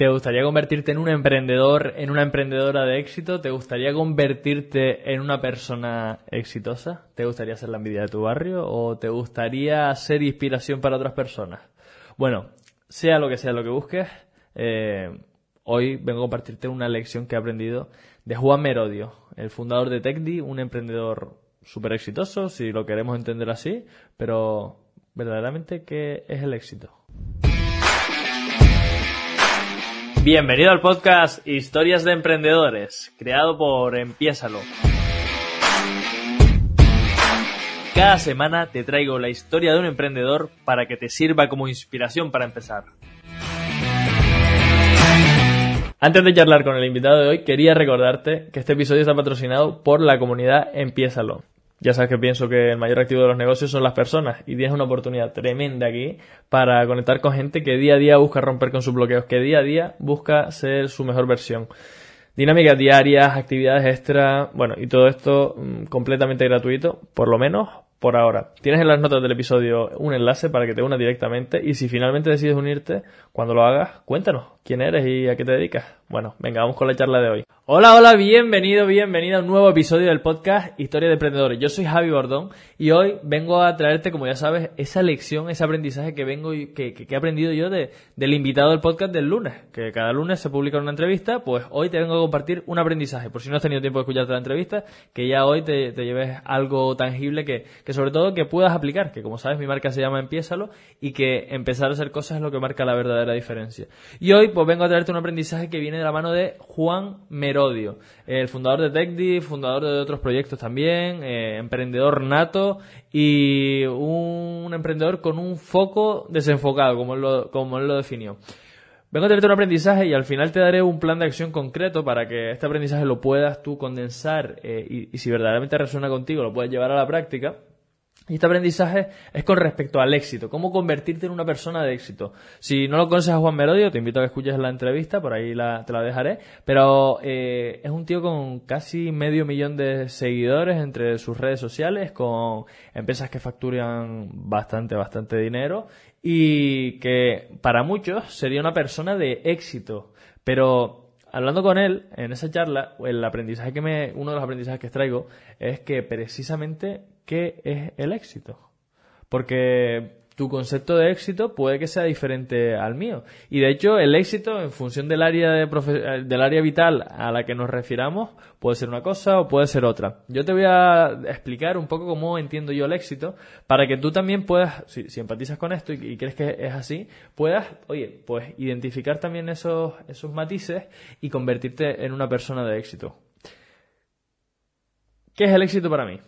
¿Te gustaría convertirte en un emprendedor, en una emprendedora de éxito? ¿Te gustaría convertirte en una persona exitosa? ¿Te gustaría ser la envidia de tu barrio? ¿O te gustaría ser inspiración para otras personas? Bueno, sea lo que sea lo que busques, eh, hoy vengo a compartirte una lección que he aprendido de Juan Merodio, el fundador de TechDi, un emprendedor súper exitoso, si lo queremos entender así, pero verdaderamente, ¿qué es el éxito? Bienvenido al podcast Historias de Emprendedores, creado por Empiésalo. Cada semana te traigo la historia de un emprendedor para que te sirva como inspiración para empezar. Antes de charlar con el invitado de hoy, quería recordarte que este episodio está patrocinado por la comunidad Empiésalo. Ya sabes que pienso que el mayor activo de los negocios son las personas y tienes una oportunidad tremenda aquí para conectar con gente que día a día busca romper con sus bloqueos, que día a día busca ser su mejor versión. Dinámicas diarias, actividades extra, bueno, y todo esto mm, completamente gratuito, por lo menos por ahora. Tienes en las notas del episodio un enlace para que te unas directamente y si finalmente decides unirte, cuando lo hagas, cuéntanos quién eres y a qué te dedicas. Bueno, venga, vamos con la charla de hoy. Hola, hola, bienvenido, bienvenida a un nuevo episodio del podcast Historia de Emprendedores. Yo soy Javi Bordón y hoy vengo a traerte, como ya sabes, esa lección, ese aprendizaje que vengo y que, que, he aprendido yo de, del invitado del podcast del lunes, que cada lunes se publica una entrevista, pues hoy te vengo a compartir un aprendizaje. Por si no has tenido tiempo de escucharte la entrevista, que ya hoy te, lleves algo tangible que, que sobre todo que puedas aplicar, que como sabes mi marca se llama Empiésalo y que empezar a hacer cosas es lo que marca la verdadera diferencia. Y hoy pues vengo a traerte un aprendizaje que viene de la mano de Juan Mero el fundador de TechDi, fundador de otros proyectos también, eh, emprendedor nato y un emprendedor con un foco desenfocado, como él lo, como él lo definió. Vengo a traerte un aprendizaje y al final te daré un plan de acción concreto para que este aprendizaje lo puedas tú condensar eh, y, y si verdaderamente resuena contigo lo puedes llevar a la práctica y este aprendizaje es con respecto al éxito, cómo convertirte en una persona de éxito. Si no lo conoces a Juan Merodio, te invito a que escuches la entrevista, por ahí te la dejaré. Pero eh, es un tío con casi medio millón de seguidores entre sus redes sociales, con empresas que facturan bastante, bastante dinero y que para muchos sería una persona de éxito. Pero hablando con él en esa charla, el aprendizaje que me, uno de los aprendizajes que traigo es que precisamente qué es el éxito. Porque tu concepto de éxito puede que sea diferente al mío. Y de hecho, el éxito, en función del área, de del área vital a la que nos refiramos, puede ser una cosa o puede ser otra. Yo te voy a explicar un poco cómo entiendo yo el éxito, para que tú también puedas, si, empatizas con esto y, y, crees que es así, puedas, oye, pues identificar también esos, esos matices y convertirte en una persona de éxito. ¿Qué es el éxito para mí?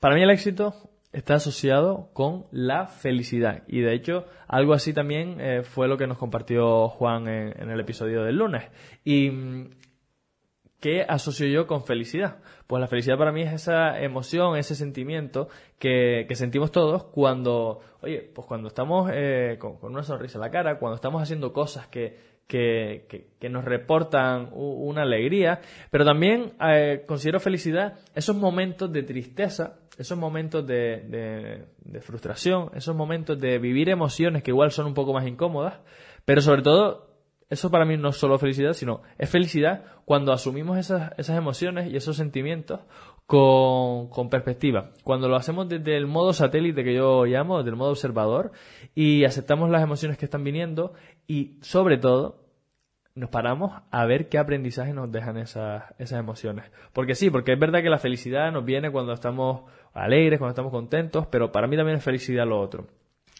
Para mí el éxito está asociado con la felicidad. Y de hecho, algo así también eh, fue lo que nos compartió Juan en, el episodio del lunes. ¿Y mm, qué asocio yo con felicidad? Pues la felicidad para mí es esa emoción, ese sentimiento que, sentimos todos cuando, oye, pues cuando estamos eh, con, una sonrisa en la cara, cuando estamos haciendo cosas que, que, que, nos reportan una alegría, pero también eh, considero felicidad esos momentos de tristeza, esos momentos de, de, frustración, esos momentos de vivir emociones que igual son un poco más incómodas, pero sobre todo, eso para mí no es solo felicidad, sino es felicidad cuando asumimos esas, esas emociones y esos sentimientos con, con, perspectiva. Cuando lo hacemos desde el modo satélite que yo llamo, desde el modo observador, y aceptamos las emociones que están viniendo y sobre todo nos paramos a ver qué aprendizaje nos dejan esas, esas emociones. Porque sí, porque es verdad que la felicidad nos viene cuando estamos alegres, cuando estamos contentos, pero para mí también es felicidad lo otro.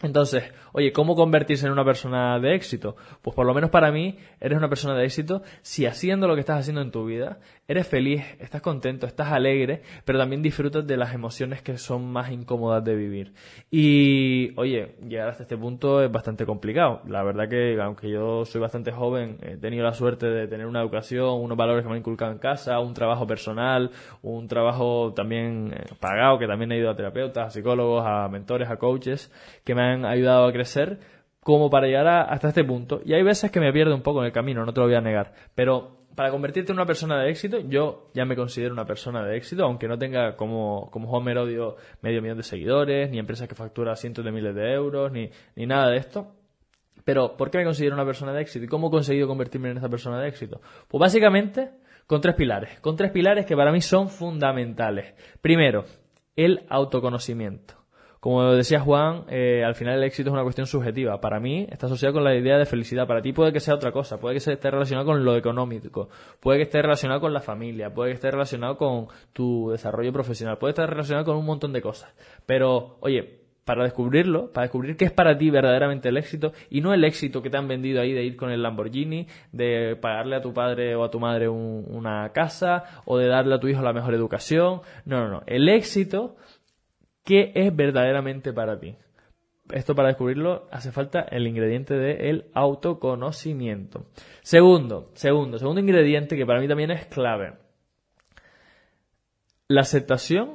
Entonces, oye, ¿cómo convertirse en una persona de éxito? Pues por lo menos para mí, eres una persona de éxito si haciendo lo que estás haciendo en tu vida, eres feliz, estás contento, estás alegre, pero también disfrutas de las emociones que son más incómodas de vivir. Y, oye, llegar hasta este punto es bastante complicado. La verdad que, aunque yo soy bastante joven, he tenido la suerte de tener una educación, unos valores que me han inculcado en casa, un trabajo personal, un trabajo también eh, pagado, que también he ido a terapeutas, a psicólogos, a mentores, a coaches, que me han ayudado a crecer como para llegar hasta este punto. Y hay veces que me pierdo un poco en el camino, no te lo voy a negar. Pero para convertirte en una persona de éxito, yo ya me considero una persona de éxito, aunque no tenga como, como Juan Merodio medio millón de seguidores, ni empresas que factura cientos de miles de euros, ni, ni nada de esto. Pero, ¿por qué me considero una persona de éxito? ¿Y cómo he conseguido convertirme en esa persona de éxito? Pues básicamente con tres pilares. Con tres pilares que para mí son fundamentales. Primero, el autoconocimiento. Como decía Juan, eh, al final el éxito es una cuestión subjetiva. Para mí está asociado con la idea de felicidad. Para ti puede que sea otra cosa. Puede que esté relacionado con lo económico. Puede que esté relacionado con la familia. Puede que esté relacionado con tu desarrollo profesional. Puede estar relacionado con un montón de cosas. Pero, oye, para descubrirlo, para descubrir qué es para ti verdaderamente el éxito y no el éxito que te han vendido ahí de ir con el Lamborghini, de pagarle a tu padre o a tu madre una casa o de darle a tu hijo la mejor educación. No, no, no. El éxito, ¿qué es verdaderamente para ti? Esto para descubrirlo hace falta el ingrediente del autoconocimiento. Segundo, segundo, segundo ingrediente que para mí también es clave. La aceptación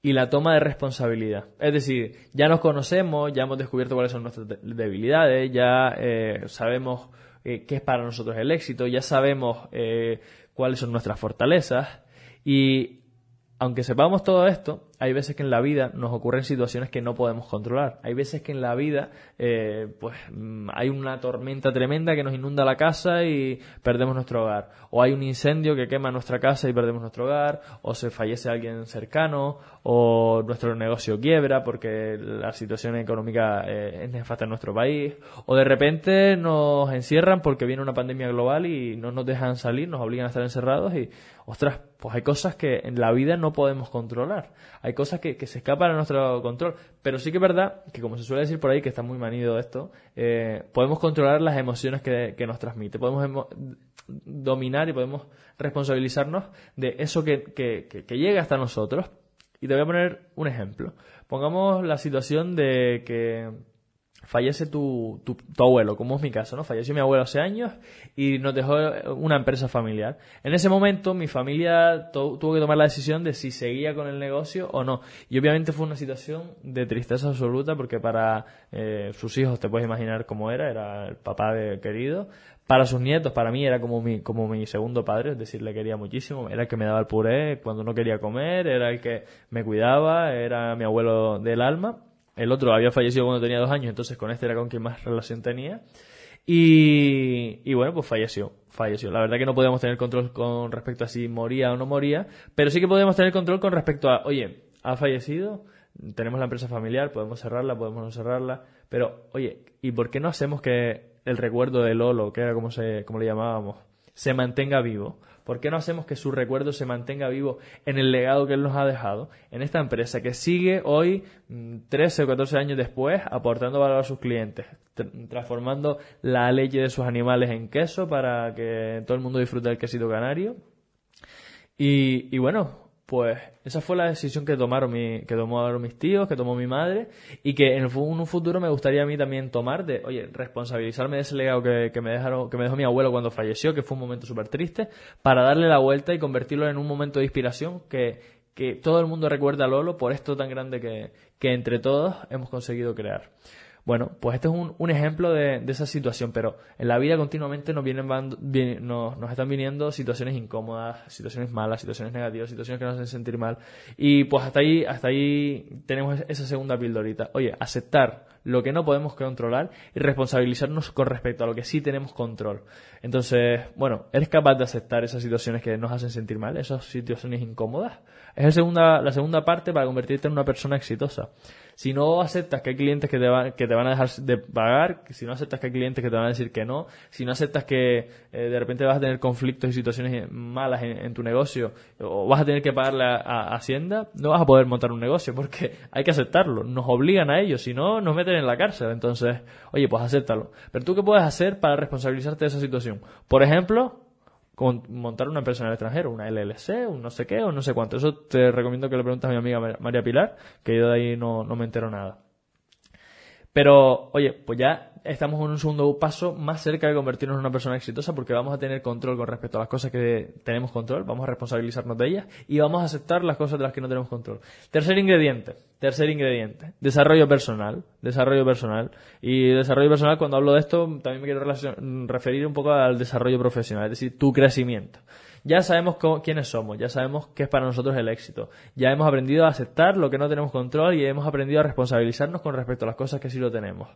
y la toma de responsabilidad. Es decir, ya nos conocemos, ya hemos descubierto cuáles son nuestras debilidades, ya eh, sabemos eh, qué es para nosotros el éxito, ya sabemos eh, cuáles son nuestras fortalezas y aunque sepamos todo esto, hay veces que en la vida nos ocurren situaciones que no podemos controlar. Hay veces que en la vida, eh, pues, mm, hay una tormenta tremenda que nos inunda la casa y perdemos nuestro hogar. O hay un incendio que quema nuestra casa y perdemos nuestro hogar. O se fallece alguien cercano. O nuestro negocio quiebra porque la situación económica eh, es nefasta en nuestro país. O de repente nos encierran porque viene una pandemia global y no nos dejan salir, nos obligan a estar encerrados y ostras, pues hay cosas que en la vida no podemos controlar. Hay cosas que, se escapan a nuestro control. Pero sí que es verdad que, como se suele decir por ahí, que está muy manido esto, eh, podemos controlar las emociones que, nos transmite. Podemos dominar y podemos responsabilizarnos de eso que, que llega hasta nosotros. Y te voy a poner un ejemplo. Pongamos la situación de que fallece tu, tu, abuelo, como es mi caso, ¿no? Falleció mi abuelo hace años y nos dejó una empresa familiar. En ese momento mi familia tuvo que tomar la decisión de si seguía con el negocio o no. Y obviamente fue una situación de tristeza absoluta porque para eh, sus hijos te puedes imaginar cómo era, era el papá de, querido. Para sus nietos, para mí era como mi, como mi segundo padre, es decir, le quería muchísimo. Era el que me daba el puré cuando no quería comer, era el que me cuidaba, era mi abuelo del alma el otro había fallecido cuando tenía dos años, entonces con este era con quien más relación tenía. Y, bueno, pues falleció, falleció. La verdad que no podíamos tener control con respecto a si moría o no moría, pero sí que podíamos tener control con respecto a, oye, ha fallecido, tenemos la empresa familiar, podemos cerrarla, podemos no cerrarla, pero oye, ¿y por qué no hacemos que el recuerdo de Lolo, que era como, se, como le llamábamos, se mantenga vivo? ¿Por qué no hacemos que su recuerdo se mantenga vivo en el legado que él nos ha dejado? En esta empresa que sigue hoy, 13 mm, o 14 años después, aportando valor a sus clientes, transformando la leche de sus animales en queso para que todo el mundo disfrute del quesito canario. Y, y bueno, pues esa fue la decisión que tomaron, mi, que tomaron mis tíos, que tomó mi madre, y que en, un futuro me gustaría a mí también tomar de, oye, responsabilizarme de ese legado que, que me dejaron, que me dejó mi abuelo cuando falleció, que fue un momento súper triste, para darle la vuelta y convertirlo en un momento de inspiración que, que todo el mundo recuerda a Lolo por esto tan grande que, que entre todos hemos conseguido crear. Bueno, pues este es un, un ejemplo de, de, esa situación, pero en la vida continuamente nos, vienen, nos, nos, están viniendo situaciones incómodas, situaciones malas, situaciones negativas, situaciones que nos hacen sentir mal. Y pues hasta ahí, hasta ahí tenemos esa segunda pildorita. Oye, aceptar lo que no podemos controlar y responsabilizarnos con respecto a lo que sí tenemos control. Entonces, bueno, ¿eres capaz de aceptar esas situaciones que nos hacen sentir mal, esas situaciones incómodas? Es la segunda, la segunda parte para convertirte en una persona exitosa. Si no aceptas que hay clientes que te, van, que te van a dejar de pagar, si no aceptas que hay clientes que te van a decir que no, si no aceptas que eh, de repente vas a tener conflictos y situaciones malas en, tu negocio o vas a tener que pagarle a, Hacienda, no vas a poder montar un negocio porque hay que aceptarlo. Nos obligan a ello, si no, nos meten en la cárcel. Entonces, oye, pues acéptalo. Pero tú qué puedes hacer para responsabilizarte de esa situación? Por ejemplo, montar una empresa en el extranjero, una LLC, un no sé qué o no sé cuánto. Eso te recomiendo que le preguntes a mi amiga María Pilar, que yo de ahí no, no me entero nada. Pero, oye, pues ya estamos en un segundo paso más cerca de convertirnos en una persona exitosa porque vamos a tener control con respecto a las cosas que tenemos control, vamos a responsabilizarnos de ellas y vamos a aceptar las cosas de las que no tenemos control. Tercer ingrediente, tercer ingrediente, desarrollo personal, desarrollo personal. Y desarrollo personal, cuando hablo de esto, también me quiero referir un poco al desarrollo profesional, es decir, tu crecimiento. Ya sabemos quiénes somos, ya sabemos qué es para nosotros el éxito. Ya hemos aprendido a aceptar lo que no tenemos control y hemos aprendido a responsabilizarnos con respecto a las cosas que sí lo tenemos.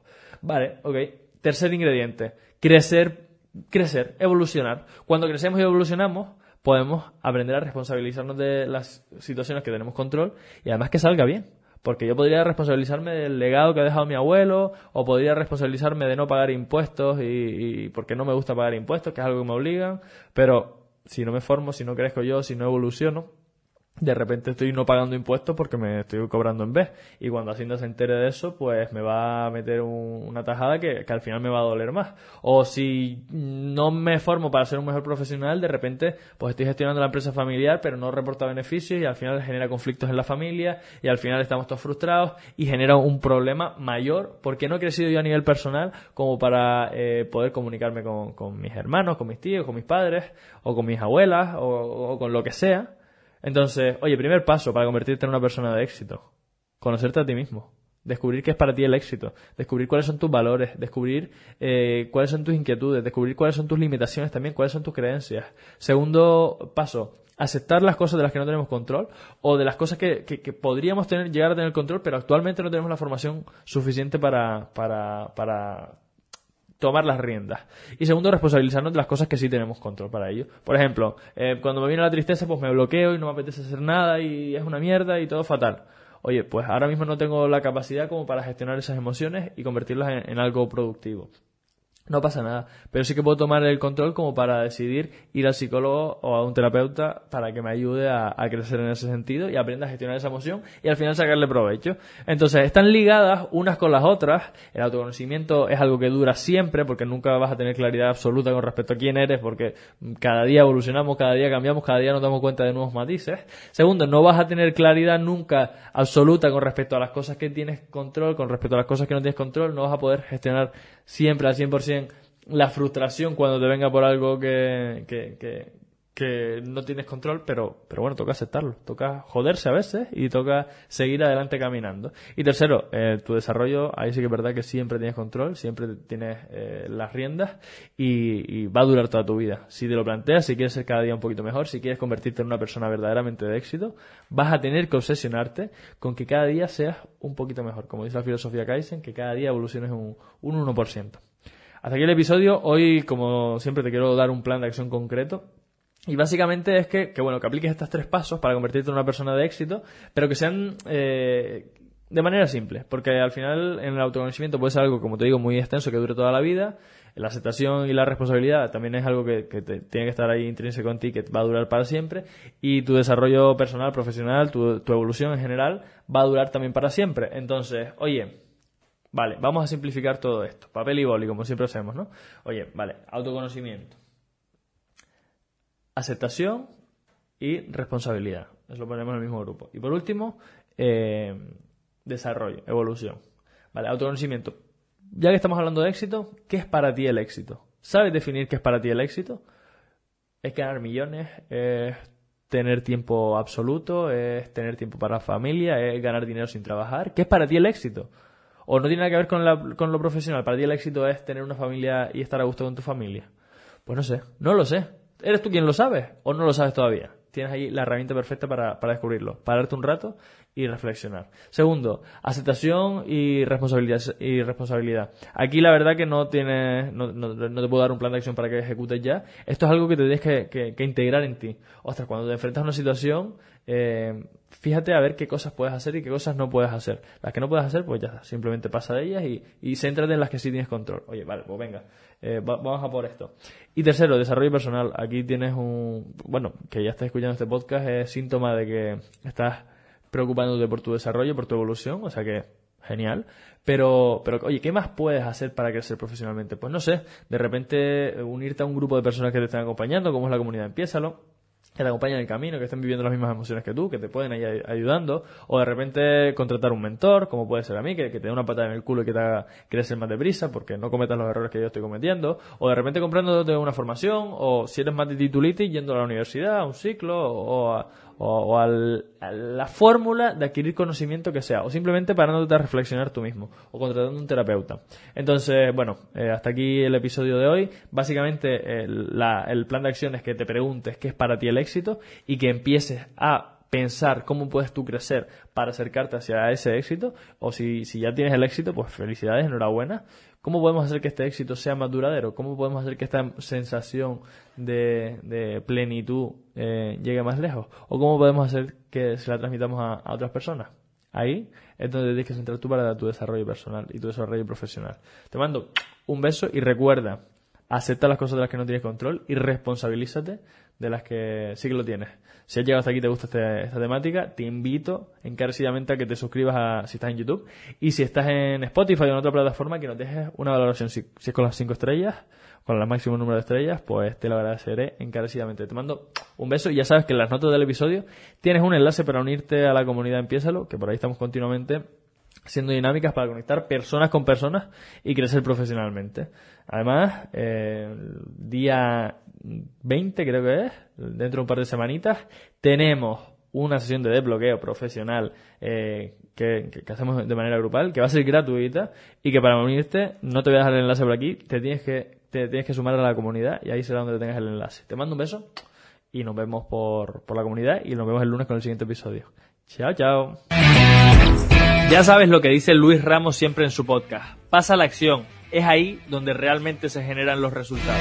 Vale, ok. Tercer ingrediente, crecer, crecer, evolucionar. Cuando crecemos y evolucionamos, podemos aprender a responsabilizarnos de las situaciones que tenemos control y además que salga bien. Porque yo podría responsabilizarme del legado que ha dejado mi abuelo, o podría responsabilizarme de no pagar impuestos y, porque no me gusta pagar impuestos, que es algo que me obligan, pero si no me formo, si no crezco yo, si no evoluciono, de repente estoy no pagando impuestos porque me estoy cobrando en vez. Y cuando Hacienda se entere de eso, pues me va a meter una tajada que, al final me va a doler más. O si no me formo para ser un mejor profesional, de repente pues estoy gestionando la empresa familiar, pero no reporta beneficios y al final genera conflictos en la familia y al final estamos todos frustrados y genera un problema mayor porque no he crecido yo a nivel personal como para eh, poder comunicarme con, mis hermanos, con mis tíos, con mis padres o con mis abuelas o con lo que sea entonces, oye, primer paso para convertirte en una persona de éxito. Conocerte a ti mismo. Descubrir qué es para ti el éxito. Descubrir cuáles son tus valores. Descubrir eh, cuáles son tus inquietudes. Descubrir cuáles son tus limitaciones también. Cuáles son tus creencias. Segundo paso, aceptar las cosas de las que no tenemos control o de las cosas que, que, podríamos tener, llegar a tener control, pero actualmente no tenemos la formación suficiente para, para, para tomar las riendas. Y segundo, responsabilizarnos de las cosas que sí tenemos control para ello. Por ejemplo, eh, cuando me viene la tristeza, pues me bloqueo y no me apetece hacer nada y es una mierda y todo fatal. Oye, pues ahora mismo no tengo la capacidad como para gestionar esas emociones y convertirlas en algo productivo no pasa nada. Pero sí que puedo tomar el control como para decidir ir al psicólogo o a un terapeuta para que me ayude a, crecer en ese sentido y aprenda a gestionar esa emoción y al final sacarle provecho. Entonces, están ligadas unas con las otras. El autoconocimiento es algo que dura siempre porque nunca vas a tener claridad absoluta con respecto a quién eres porque cada día evolucionamos, cada día cambiamos, cada día nos damos cuenta de nuevos matices. Segundo, no vas a tener claridad nunca absoluta con respecto a las cosas que tienes control, con respecto a las cosas que no tienes control. No vas a poder gestionar siempre al 100% la frustración cuando te venga por algo que, que, que, no tienes control, pero, pero bueno, toca aceptarlo, toca joderse a veces y toca seguir adelante caminando. Y tercero, eh, tu desarrollo, ahí sí que es verdad que siempre tienes control, siempre tienes eh, las riendas y, va a durar toda tu vida. Si te lo planteas, si quieres ser cada día un poquito mejor, si quieres convertirte en una persona verdaderamente de éxito, vas a tener que obsesionarte con que cada día seas un poquito mejor. Como dice la filosofía Kaizen, que cada día evoluciones un, un 1%. Hasta aquí el episodio. Hoy, como siempre, te quiero dar un plan de acción concreto. Y básicamente es que, que bueno, que apliques estos tres pasos para convertirte en una persona de éxito, pero que sean eh, de manera simple, porque al final en el autoconocimiento puede ser algo, como te digo, muy extenso que dure toda la vida. La aceptación y la responsabilidad también es algo que, tiene que estar ahí intrínseco en ti, que va a durar para siempre. Y tu desarrollo personal, profesional, tu, tu evolución en general va a durar también para siempre. Entonces, oye, Vale, vamos a simplificar todo esto. Papel y boli, como siempre hacemos, ¿no? Oye, vale, autoconocimiento. Aceptación y responsabilidad. Eso lo ponemos en el mismo grupo. Y por último, eh, desarrollo, evolución. Vale, autoconocimiento. Ya que estamos hablando de éxito, ¿qué es para ti el éxito? ¿Sabes definir qué es para ti el éxito? Es ganar millones, es tener tiempo absoluto, es tener tiempo para la familia, es ganar dinero sin trabajar. ¿Qué es para ti el éxito? o no tiene nada que ver con, lo profesional. Para ti el éxito es tener una familia y estar a gusto con tu familia. Pues no sé, no lo sé. ¿Eres tú quien lo sabe o no lo sabes todavía? Tienes ahí la herramienta perfecta para, para descubrirlo. Pararte un rato y reflexionar. Segundo, aceptación y responsabilidad. Y responsabilidad. Aquí la verdad que no tiene no, no, te puedo dar un plan de acción para que ejecutes ya. Esto es algo que te tienes que, que, integrar en ti. Ostras, cuando te enfrentas a una situación, eh, fíjate a ver qué cosas puedes hacer y qué cosas no puedes hacer. Las que no puedes hacer, pues ya simplemente pasa de ellas y, y céntrate en las que sí tienes control. Oye, vale, pues venga, eh, vamos a por esto. Y tercero, desarrollo personal. Aquí tienes un, bueno, que ya estás escuchando este podcast, es síntoma de que estás preocupándote por tu desarrollo, por tu evolución, o sea que genial. Pero, pero, oye, ¿qué más puedes hacer para crecer profesionalmente? Pues no sé, de repente unirte a un grupo de personas que te están acompañando, como es la comunidad Empiézalo, que te acompañen en el camino, que estén viviendo las mismas emociones que tú, que te pueden ir ayudando, o de repente contratar un mentor, como puede ser a mí, que, te dé una patada en el culo y que te haga crecer más deprisa, porque no cometas los errores que yo estoy cometiendo, o de repente comprándote una formación, o si eres más de titulitis, yendo a la universidad, a un ciclo, o a, o, a la fórmula de adquirir conocimiento que sea, o simplemente parándote a reflexionar tú mismo, o contratando un terapeuta. Entonces, bueno, eh, hasta aquí el episodio de hoy. Básicamente, el plan de acción es que te preguntes qué es para ti el éxito y que empieces a pensar cómo puedes tú crecer para acercarte hacia ese éxito, o si, si ya tienes el éxito, pues felicidades, enhorabuena, ¿Cómo podemos hacer que este éxito sea más duradero? ¿Cómo podemos hacer que esta sensación de, plenitud eh, llegue más lejos? ¿O cómo podemos hacer que se la transmitamos a, a otras personas? Ahí es donde tienes que centrar tú para tu desarrollo personal y tu desarrollo profesional. Te mando un beso y recuerda, acepta las cosas de las que no tienes control y responsabilízate de las que sí que lo tienes. Si has llegado hasta aquí y te gusta este, esta temática, te invito encarecidamente a que te suscribas a, si estás en YouTube y si estás en Spotify o en otra plataforma que nos dejes una valoración. Si, es con las 5 estrellas, con el máximo número de estrellas, pues te lo agradeceré encarecidamente. Te mando un beso y ya sabes que en las notas del episodio tienes un enlace para unirte a la comunidad Empiézalo, que por ahí estamos continuamente siendo dinámicas para conectar personas con personas y crecer profesionalmente. Además, eh, día 20 creo que es, dentro de un par de semanitas, tenemos una sesión de desbloqueo profesional eh, que, hacemos de manera grupal, que va a ser gratuita y que para unirte, no te voy a dejar el enlace por aquí, te tienes que, te tienes que sumar a la comunidad y ahí será donde tengas el enlace. Te mando un beso y nos vemos por, por la comunidad y nos vemos el lunes con el siguiente episodio. Chao, chao. Ya sabes lo que dice Luis Ramos siempre en su podcast. Pasa la acción. Es ahí donde realmente se generan los resultados.